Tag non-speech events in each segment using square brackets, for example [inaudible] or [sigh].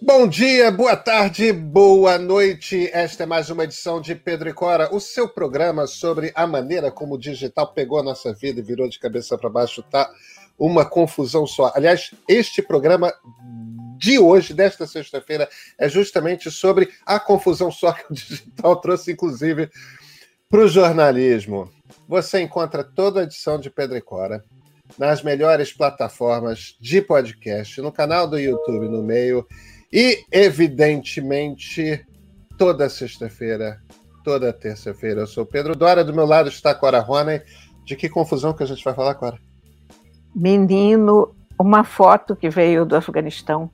Bom dia, boa tarde, boa noite. Esta é mais uma edição de Pedro e Cora, o seu programa sobre a maneira como o digital pegou a nossa vida e virou de cabeça para baixo. Tá uma confusão só. Aliás, este programa de hoje, desta sexta-feira, é justamente sobre a confusão só que o digital trouxe, inclusive, para o jornalismo. Você encontra toda a edição de Pedro e Cora nas melhores plataformas de podcast, no canal do YouTube no meio e, evidentemente, toda sexta-feira, toda terça-feira. Eu sou Pedro Dora, do meu lado está a Cora Rony. De que confusão que a gente vai falar, Cora? Menino, uma foto que veio do Afeganistão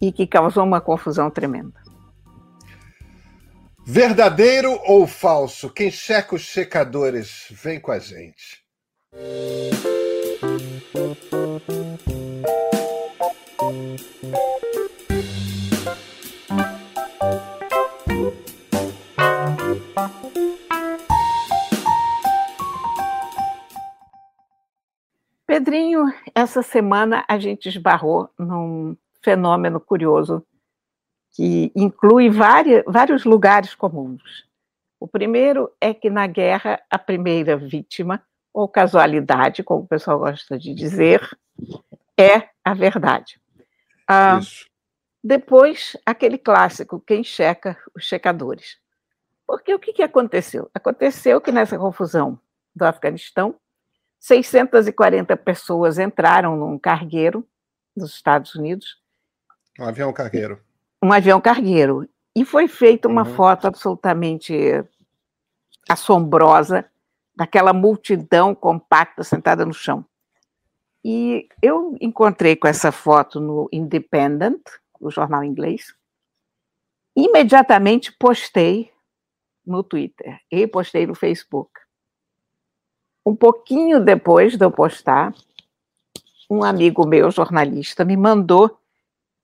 e que causou uma confusão tremenda. Verdadeiro ou falso? Quem checa os checadores, vem com a gente. Pedrinho, essa semana a gente esbarrou num fenômeno curioso que inclui várias, vários lugares comuns. O primeiro é que na guerra a primeira vítima, ou casualidade, como o pessoal gosta de dizer, é a verdade. Ah, depois, aquele clássico, quem checa os checadores. Porque o que, que aconteceu? Aconteceu que nessa confusão do Afeganistão, 640 pessoas entraram num cargueiro dos Estados Unidos. Um avião cargueiro. Um avião cargueiro. E foi feita uma uhum. foto absolutamente assombrosa daquela multidão compacta sentada no chão. E eu encontrei com essa foto no Independent, o jornal inglês. Imediatamente postei no Twitter e postei no Facebook. Um pouquinho depois de eu postar, um amigo meu, jornalista, me mandou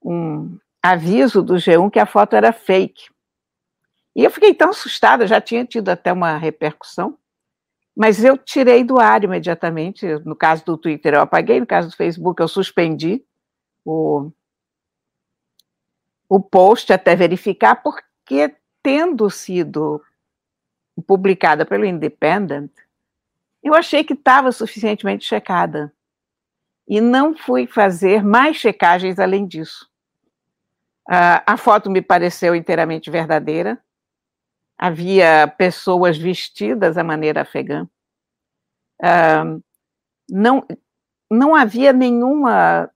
um aviso do G1 que a foto era fake. E eu fiquei tão assustada, já tinha tido até uma repercussão, mas eu tirei do ar imediatamente. No caso do Twitter, eu apaguei, no caso do Facebook, eu suspendi o, o post até verificar, porque tendo sido publicada pelo Independent, eu achei que estava suficientemente checada. E não fui fazer mais checagens além disso. Uh, a foto me pareceu inteiramente verdadeira. Havia pessoas vestidas à maneira afegã. Uh, não, não havia nenhuma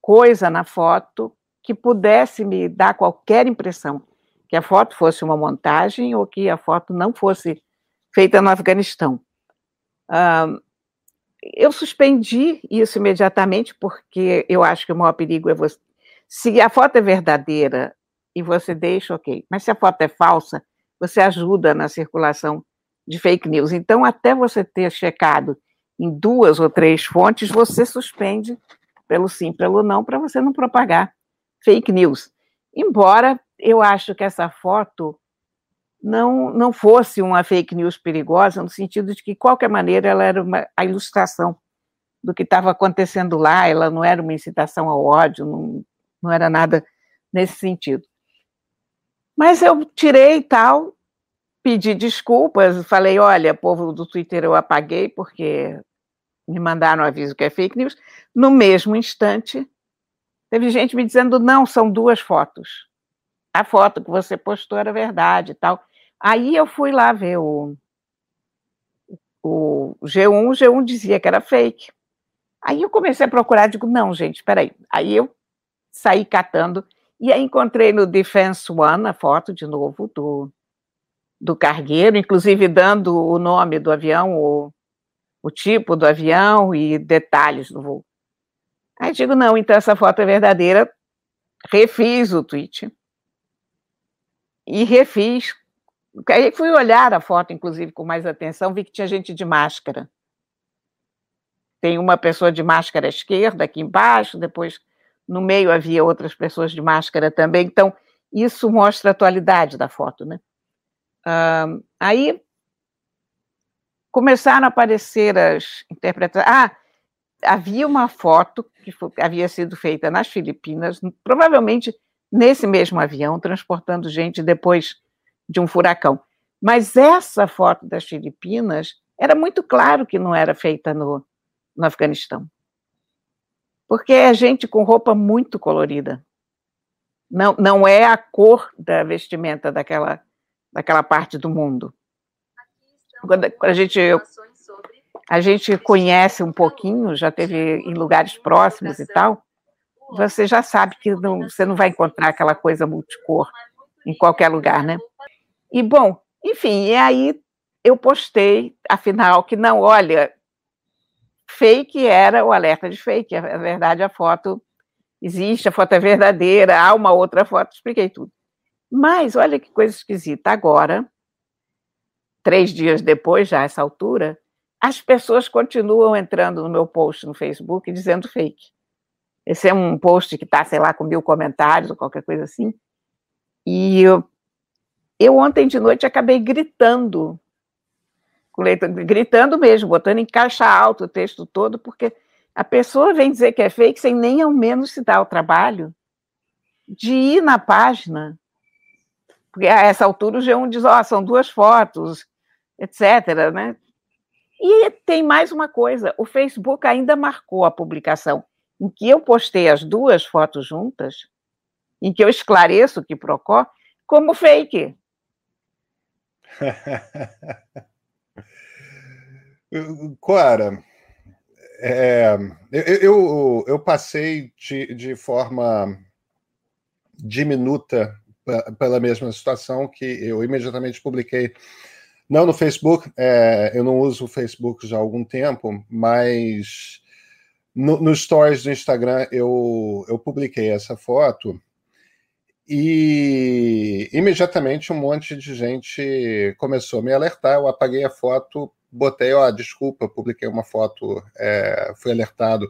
coisa na foto que pudesse me dar qualquer impressão que a foto fosse uma montagem ou que a foto não fosse feita no Afeganistão. Eu suspendi isso imediatamente, porque eu acho que o maior perigo é você. Se a foto é verdadeira e você deixa, ok. Mas se a foto é falsa, você ajuda na circulação de fake news. Então, até você ter checado em duas ou três fontes, você suspende pelo sim, pelo não, para você não propagar fake news. Embora eu acho que essa foto não, não fosse uma fake news perigosa, no sentido de que, de qualquer maneira, ela era uma, a ilustração do que estava acontecendo lá, ela não era uma incitação ao ódio, não, não era nada nesse sentido. Mas eu tirei tal, pedi desculpas, falei, olha, povo do Twitter, eu apaguei porque me mandaram aviso que é fake news. No mesmo instante, teve gente me dizendo, não, são duas fotos. A foto que você postou era verdade e tal. Aí eu fui lá ver o, o G1, o G1 dizia que era fake. Aí eu comecei a procurar, digo, não, gente, espera aí. Aí eu saí catando e aí encontrei no Defense One a foto de novo do, do cargueiro, inclusive dando o nome do avião, o, o tipo do avião e detalhes do voo. Aí digo, não, então essa foto é verdadeira. Refiz o tweet. E refiz Aí fui olhar a foto, inclusive, com mais atenção, vi que tinha gente de máscara. Tem uma pessoa de máscara esquerda aqui embaixo, depois no meio havia outras pessoas de máscara também. Então, isso mostra a atualidade da foto, né? Aí começaram a aparecer as interpretações. Ah, havia uma foto que havia sido feita nas Filipinas, provavelmente nesse mesmo avião, transportando gente depois de um furacão. Mas essa foto das Filipinas era muito claro que não era feita no, no Afeganistão. Porque é gente com roupa muito colorida. Não, não é a cor da vestimenta daquela, daquela parte do mundo. Quando, quando a gente a gente conhece um pouquinho, já teve em lugares próximos e tal, você já sabe que não, você não vai encontrar aquela coisa multicor em qualquer lugar, né? E bom, enfim, e aí eu postei, afinal, que não, olha, fake era o alerta de fake, na verdade a foto existe, a foto é verdadeira, há uma outra foto, expliquei tudo. Mas olha que coisa esquisita, agora, três dias depois, já essa altura, as pessoas continuam entrando no meu post no Facebook dizendo fake. Esse é um post que está, sei lá, com mil comentários ou qualquer coisa assim. E eu, eu ontem de noite acabei gritando, gritando mesmo, botando em caixa alta o texto todo, porque a pessoa vem dizer que é fake sem nem ao menos se dar o trabalho de ir na página. Porque a essa altura o G1 diz, ó, oh, são duas fotos, etc. Né? E tem mais uma coisa: o Facebook ainda marcou a publicação em que eu postei as duas fotos juntas, em que eu esclareço que Procó, como fake. [laughs] Clara, é, eu, eu, eu, passei de, de forma diminuta pela mesma situação que eu imediatamente publiquei não no Facebook, é, eu não uso o Facebook já há algum tempo, mas no, no stories do Instagram eu, eu publiquei essa foto e imediatamente um monte de gente começou a me alertar. Eu apaguei a foto, botei, ó, desculpa, publiquei uma foto, é, fui alertado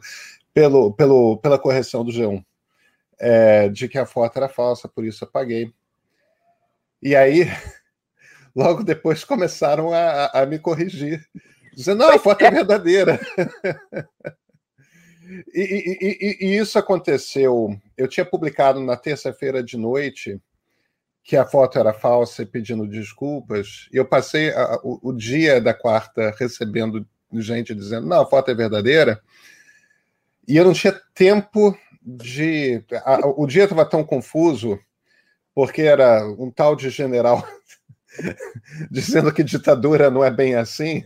pelo, pelo, pela correção do G1 é, de que a foto era falsa, por isso apaguei. E aí [laughs] logo depois começaram a, a me corrigir, dizendo: não, a foto é, é verdadeira. [laughs] e, e, e, e, isso aconteceu. Eu tinha publicado na terça-feira de noite que a foto era falsa e pedindo desculpas, e eu passei a, o, o dia da quarta recebendo gente dizendo: não, a foto é verdadeira. E eu não tinha tempo de. A, o dia estava tão confuso, porque era um tal de general [laughs] dizendo que ditadura não é bem assim,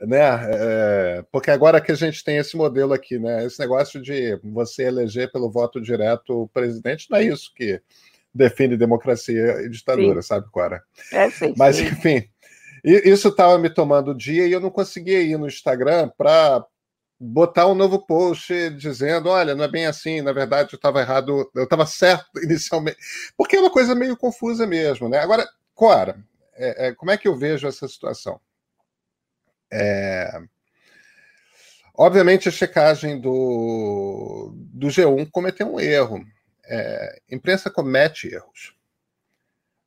né? É, porque agora que a gente tem esse modelo aqui, né? Esse negócio de você eleger pelo voto direto o presidente, não é isso que define democracia e ditadura, sim. sabe, Cora? É, sim, Mas, sim. enfim, isso estava me tomando dia e eu não conseguia ir no Instagram para botar um novo post dizendo, olha, não é bem assim, na verdade eu estava errado, eu estava certo [laughs] inicialmente, porque é uma coisa meio confusa mesmo, né? Agora, Cora, é, é, como é que eu vejo essa situação? É, obviamente a checagem do, do G1 cometeu um erro. É, imprensa comete erros.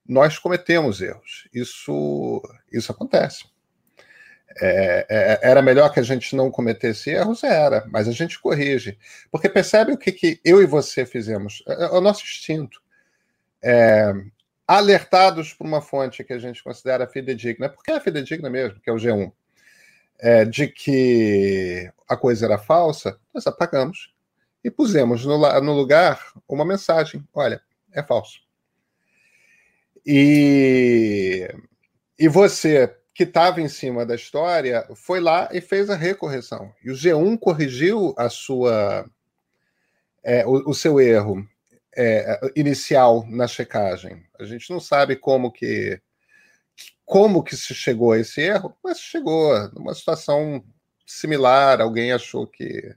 Nós cometemos erros. Isso, isso acontece. É, é, era melhor que a gente não cometesse erros? Era, mas a gente corrige. Porque percebe o que, que eu e você fizemos? É, é o nosso instinto. É, alertados por uma fonte que a gente considera fidedigna, porque é fidedigna mesmo, que é o G1, é, de que a coisa era falsa, nós apagamos e pusemos no, no lugar uma mensagem: olha, é falso. E, e você que estava em cima da história foi lá e fez a recorreção. E o G1 corrigiu a sua é, o, o, seu erro é, inicial na checagem. A gente não sabe como que como que se chegou a esse erro, mas chegou numa situação similar. Alguém achou que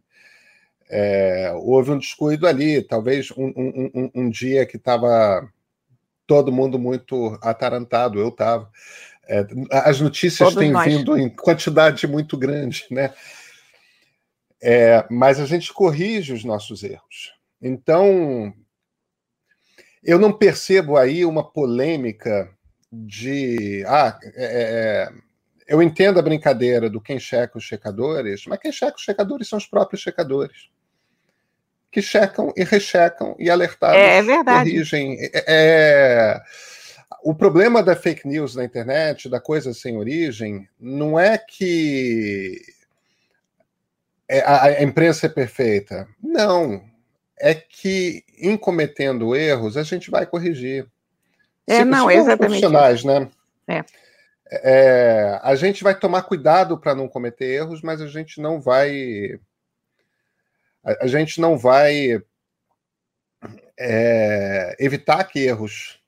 é, houve um descuido ali, talvez um, um, um, um dia que estava todo mundo muito atarantado, eu estava. É, as notícias Todos têm nós. vindo em quantidade muito grande, né? É, mas a gente corrige os nossos erros. Então, eu não percebo aí uma polêmica de. Ah, é, é, é, eu entendo a brincadeira do quem checa os checadores, mas quem checa os checadores são os próprios checadores que checam e rechecam e alertados é, é verdade. corrigem. É, o problema da fake news na internet, da coisa sem origem, não é que a imprensa é perfeita. Não. É que em cometendo erros, a gente vai corrigir. É, se, não, se exatamente. Profissionais, né? É. É, a gente vai tomar cuidado para não cometer erros, mas a gente não vai. A, a gente não vai é, evitar que erros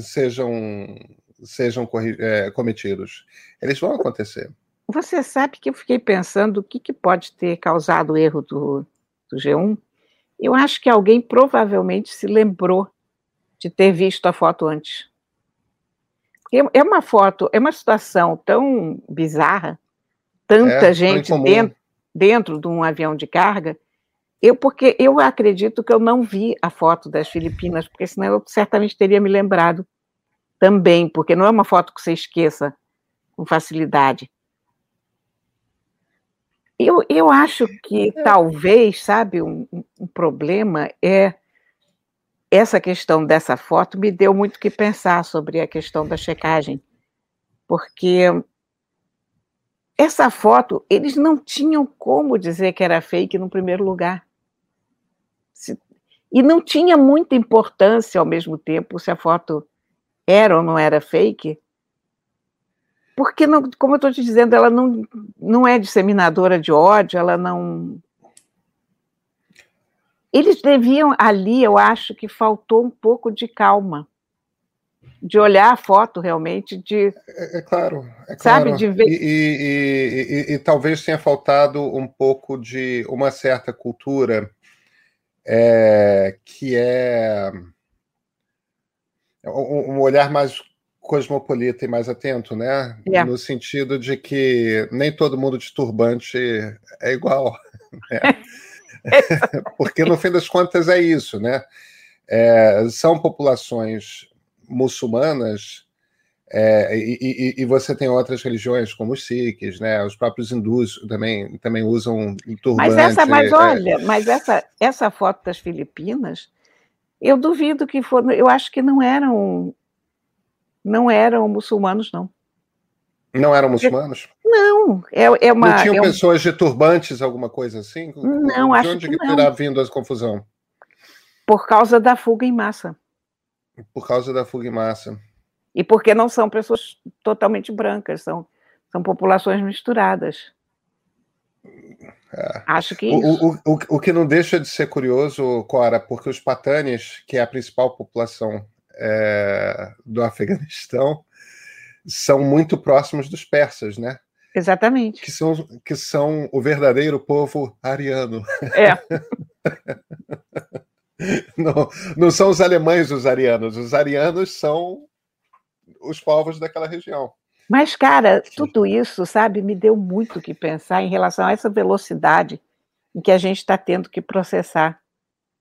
sejam, sejam é, cometidos. Eles vão acontecer. Você sabe que eu fiquei pensando o que, que pode ter causado o erro do, do G1? Eu acho que alguém provavelmente se lembrou de ter visto a foto antes. É uma foto, é uma situação tão bizarra, tanta é, gente dentro, dentro de um avião de carga. Eu, porque eu acredito que eu não vi a foto das Filipinas, porque senão eu certamente teria me lembrado também, porque não é uma foto que você esqueça com facilidade. Eu, eu acho que é. talvez, sabe, um, um problema é essa questão dessa foto me deu muito que pensar sobre a questão da checagem, porque essa foto eles não tinham como dizer que era fake no primeiro lugar. E não tinha muita importância ao mesmo tempo se a foto era ou não era fake, porque, não, como eu estou te dizendo, ela não, não é disseminadora de ódio, ela não eles deviam ali, eu acho que faltou um pouco de calma, de olhar a foto realmente, de é, é claro, é sabe, claro. de ver e, e, e, e, talvez tenha faltado um pouco de uma certa cultura é, que é um, olhar mais cosmopolita e mais atento, né? É. No sentido de que nem todo mundo de turbante é igual. [laughs] Né? [laughs] [laughs] Porque no fim das contas é isso, né? É, são populações muçulmanas é, e, e, e, você tem outras religiões como os sikhs, né? Os próprios hindus também, também usam turbante. Mas essa, mas é. olha, mas essa, essa foto das Filipinas, eu duvido que for, eu acho que não eram não eram muçulmanos não. Não eram muçulmanos? Não, é, é uma. Não tinham é pessoas de turbantes, alguma coisa assim? Não, de acho onde que, que não. terá vindo a confusão? Por causa da fuga em massa. Por causa da fuga em massa. E porque não são pessoas totalmente brancas, são, são populações misturadas. É. Acho que o, o, o, o, que não deixa de ser curioso, Cora, porque os patanes, que é a principal população é, do Afeganistão, são muito próximos dos persas, né? Exatamente. Que são, que são o verdadeiro povo ariano. É. [laughs] não, não são os alemães os arianos, os arianos são os povos daquela região. Mas, cara, tudo isso, sabe, me deu muito que pensar em relação a essa velocidade em que a gente está tendo que processar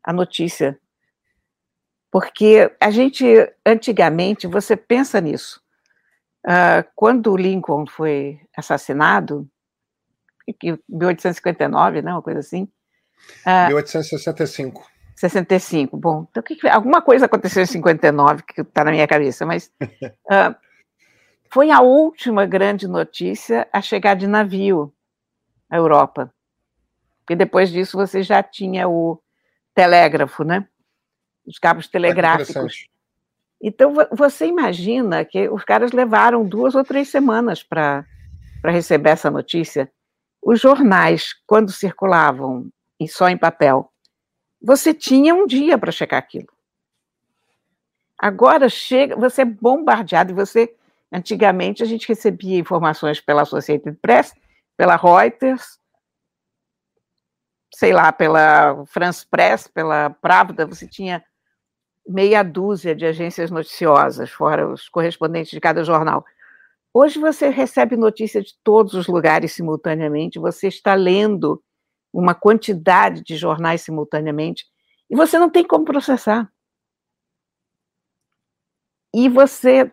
a notícia. Porque a gente, antigamente, você pensa nisso. Uh, quando o Lincoln foi assassinado, em 1859, né, uma coisa assim. Uh, 1865. 65, bom, então que, alguma coisa aconteceu em 59 que está na minha cabeça, mas uh, [laughs] foi a última grande notícia a chegar de navio à Europa. Porque depois disso você já tinha o telégrafo, né? Os cabos telegráficos. Então, você imagina que os caras levaram duas ou três semanas para receber essa notícia. Os jornais, quando circulavam e só em papel, você tinha um dia para checar aquilo. Agora chega, você é bombardeado você antigamente a gente recebia informações pela Associated Press, pela Reuters, sei lá, pela France Press, pela Pravda, você tinha meia dúzia de agências noticiosas, fora os correspondentes de cada jornal. Hoje você recebe notícia de todos os lugares simultaneamente, você está lendo uma quantidade de jornais simultaneamente e você não tem como processar. E você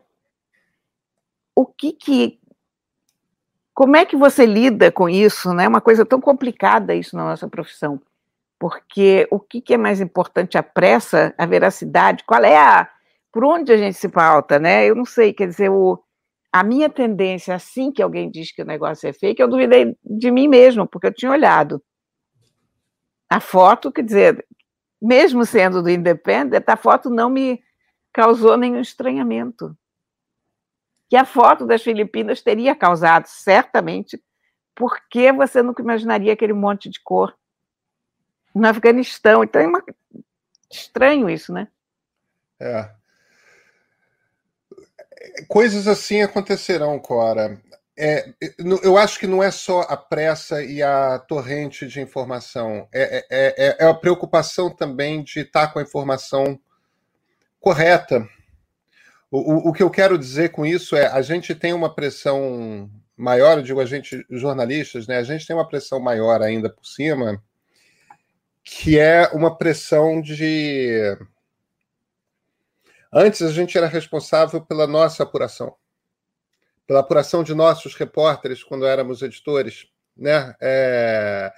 o que que como é que você lida com isso, né? Uma coisa tão complicada isso na nossa profissão. Porque o que, que é mais importante, a pressa, a veracidade, qual é a. Por onde a gente se pauta, né? Eu não sei, quer dizer, o, a minha tendência, assim que alguém diz que o negócio é fake, eu duvidei de mim mesmo, porque eu tinha olhado. A foto, quer dizer, mesmo sendo do Independent, a foto não me causou nenhum estranhamento. Que a foto das Filipinas teria causado, certamente, porque você nunca imaginaria aquele monte de cor no Afeganistão. Então é uma... estranho isso, né? É. Coisas assim acontecerão, Cora. É, eu acho que não é só a pressa e a torrente de informação, é, é, é, é a preocupação também de estar com a informação correta. O, o, o, que eu quero dizer com isso é a gente tem uma pressão maior, eu digo a gente, jornalistas, né? A gente tem uma pressão maior ainda por cima, que é uma pressão de. Antes a gente era responsável pela nossa apuração pela apuração de nossos repórteres quando éramos editores, né? É...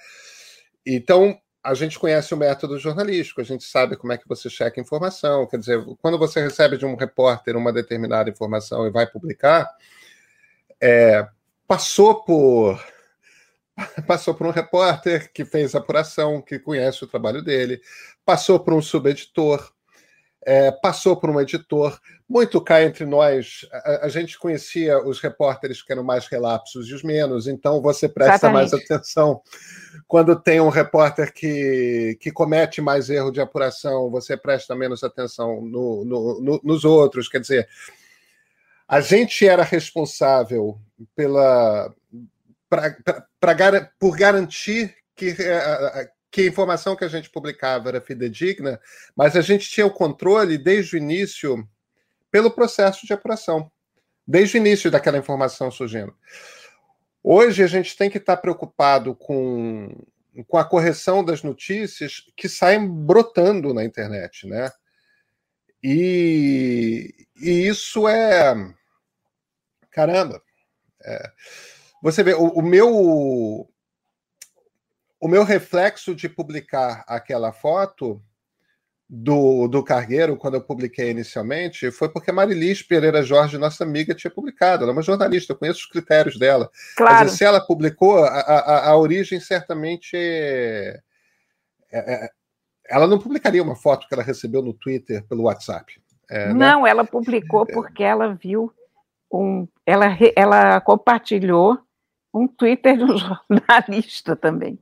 Então a gente conhece o método jornalístico, a gente sabe como é que você checa informação. Quer dizer, quando você recebe de um repórter uma determinada informação e vai publicar, é... passou por [laughs] passou por um repórter que fez apuração, que conhece o trabalho dele, passou por um subeditor, é, passou por um editor. Muito cá entre nós, a, a, gente conhecia os repórteres que eram mais relapsos e os menos, então você presta Exatamente. mais atenção quando tem um repórter que, que comete mais erro de apuração, você presta menos atenção no, no, no, nos outros. Quer dizer, a gente era responsável pela. Pra, pra, por garantir que é, que a informação que a gente publicava era fidedigna, mas a gente tinha o controle desde o início pelo processo de apuração, desde o início daquela informação surgindo. Hoje a gente tem que estar preocupado com, com a correção das notícias que saem brotando na internet, né? E, e isso é. Caramba! É, você vê, o, o meu o meu reflexo de publicar aquela foto do, do cargueiro, quando eu publiquei inicialmente, foi porque a Marilis Pereira Jorge, nossa amiga, tinha publicado. Ela é uma jornalista, eu conheço os critérios dela. Claro. Dizer, se ela publicou, a, a, a origem certamente. É, é, é, ela não publicaria uma foto que ela recebeu no Twitter pelo WhatsApp. É, né? não, né? ela publicou porque ela viu um. Ela, ela compartilhou um Twitter de um [laughs] jornalista também.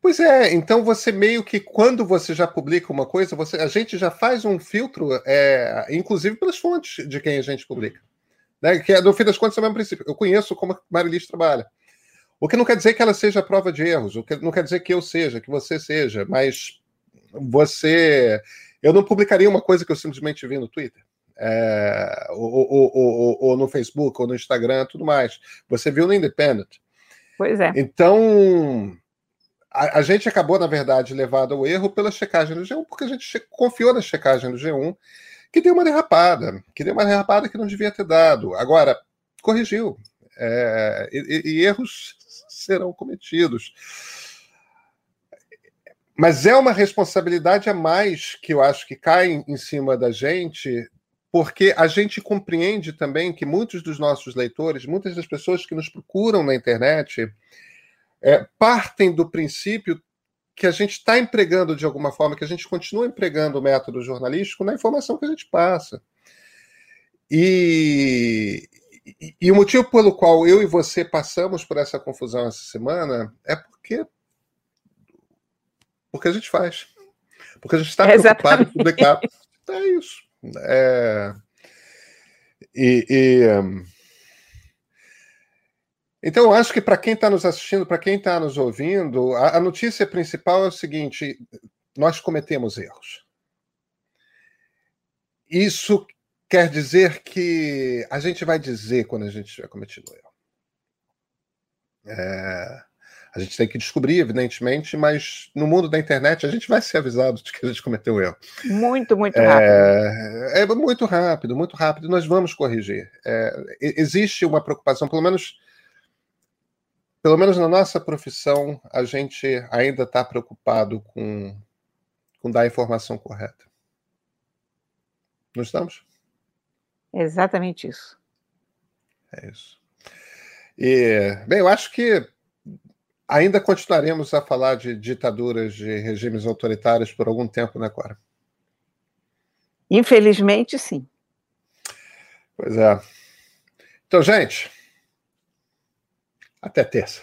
Pois é, então você meio que quando você já publica uma coisa, você, a gente já faz um filtro, é, inclusive pelas fontes de quem a gente publica. Né? Que é, no fim das contas é o mesmo princípio. Eu conheço como a Marilis trabalha. O que não quer dizer que ela seja prova de erros, o que não quer dizer que eu seja, que você seja, mas você. Eu não publicaria uma coisa que eu simplesmente vi no Twitter. É, ou, ou, ou, ou, no Facebook, ou no Instagram, tudo mais. Você viu no Independent. Pois é. Então, a, a, gente acabou, na verdade, levado ao erro pela checagem do G1, porque a gente confiou na checagem do G1, que deu uma derrapada, que deu uma derrapada que não devia ter dado. Agora, corrigiu. É, e, e erros [laughs] serão cometidos. Mas é uma responsabilidade a mais que eu acho que cai em cima da gente, porque a gente compreende também que muitos dos nossos leitores, muitas das pessoas que nos procuram na internet, é, partem do princípio que a gente está empregando de alguma forma, que a gente continua empregando o método jornalístico na informação que a gente passa. E, e, e, o motivo pelo qual eu e você passamos por essa confusão essa semana é porque porque a gente faz. Porque a gente está preocupado em publicar. É isso. É, e, e então, eu acho que para quem está nos assistindo, para quem está nos ouvindo, a, a, notícia principal é o seguinte: nós cometemos erros. Isso quer dizer que a gente vai dizer quando a gente tiver cometido erro. É, a gente tem que descobrir, evidentemente, mas no mundo da internet a gente vai ser avisado de que a gente cometeu erro. Muito, muito rápido. É, é muito rápido, muito rápido. Nós vamos corrigir. É, existe uma preocupação, pelo menos pelo menos na nossa profissão, a gente ainda está preocupado com, com dar a informação correta. Não estamos? Exatamente isso. É isso. E, bem, eu acho que ainda continuaremos a falar de ditaduras, de regimes autoritários por algum tempo, né, Cora? Infelizmente, sim. Pois é. Então, gente, até terça.